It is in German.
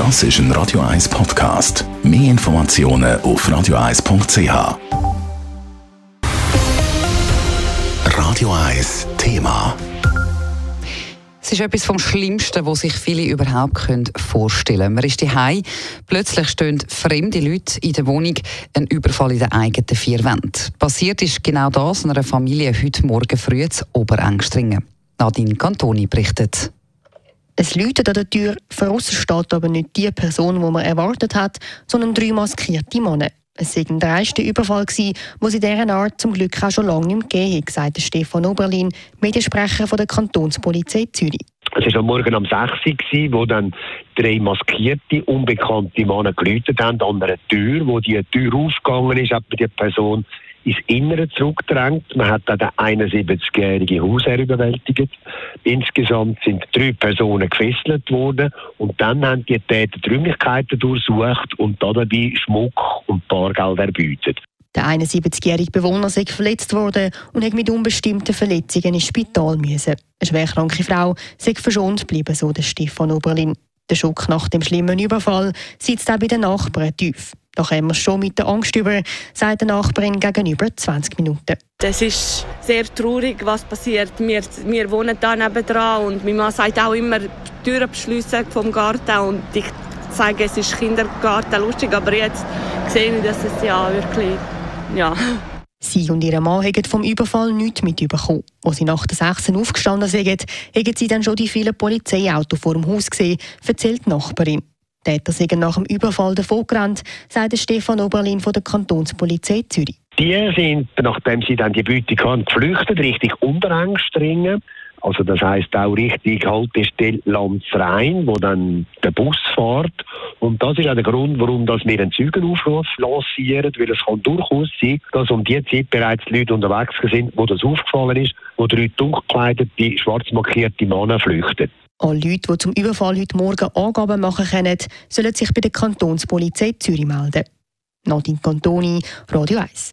Das ist ein Radio 1 Podcast. Mehr Informationen auf radio1.ch. Radio 1 Thema. Es ist etwas vom Schlimmsten, was sich viele überhaupt vorstellen können. Man ist daheim, plötzlich stehen fremde Leute in der Wohnung, ein Überfall in den eigenen vier Wänden. Passiert ist genau das einer Familie heute Morgen früh zu Oberengstringen. Nadine Cantoni berichtet. Es läutet an der Tür, von steht aber nicht die Person, die man erwartet hat, sondern drei maskierte Männer. Es war der erste Überfall, den es in dieser Art zum Glück auch schon lange nicht gegeben hat, sagte Stefan Oberlin, Mediensprecher von der Kantonspolizei Zürich. Es war am Morgen um 6 Uhr, wo dann drei maskierte, unbekannte Männer geläutet haben an einer Tür, wo die Tür aufgegangen ist, hat die Person ins Innere zurückgedrängt. Man hat dann den 71-jährigen Hausherr überwältigt. Insgesamt sind drei Personen gefesselt worden und dann haben die Täter die durchsucht und dabei Schmuck und Bargeld erbeutet. Der 71-jährige Bewohner sei verletzt worden und hat mit unbestimmten Verletzungen ins Spital müssen. Eine schwerkranke Frau sei verschont geblieben, so der Stefan Oberlin. Der Schock nach dem schlimmen Überfall sitzt auch bei den Nachbarn tief. Da kommen wir schon mit der Angst über, sagt die Nachbarin gegenüber 20 Minuten. Es ist sehr traurig, was passiert. Wir, wir wohnen da nebenan und meine Mann sagt auch immer, die Türen beschliessen vom Garten und ich sage, es ist Kindergarten lustig, aber jetzt sehe ich, dass es ja wirklich, ja. Sie und ihr Mann haben vom Überfall nichts mitbekommen. Als sie nach der 6 aufgestanden sind, haben sie dann schon die vielen Polizeiautos vor dem Haus gesehen, erzählt die Nachbarin. Täter sind nach dem Überfall davongerannt, sagt Stefan Oberlin von der Kantonspolizei Zürich. Die sind, nachdem sie dann die Beute hatten, geflüchtet, richtig Unterengstringen. Also das heißt auch richtig Haltestelle Landsrhein, wo dann der Bus fährt. Und das ist auch der Grund, warum dass wir einen Zeugenaufruf lancieren, weil es kann durchaus sein, dass um die Zeit bereits Leute unterwegs sind, wo das aufgefallen ist, wo drei dunkelkleidete, schwarz markierte Männer flüchten. Alle Leute, die zum Überfall heute Morgen Angaben machen können, sollen sich bei der Kantonspolizei Zürich melden. Nadine Cantoni, Radio 1.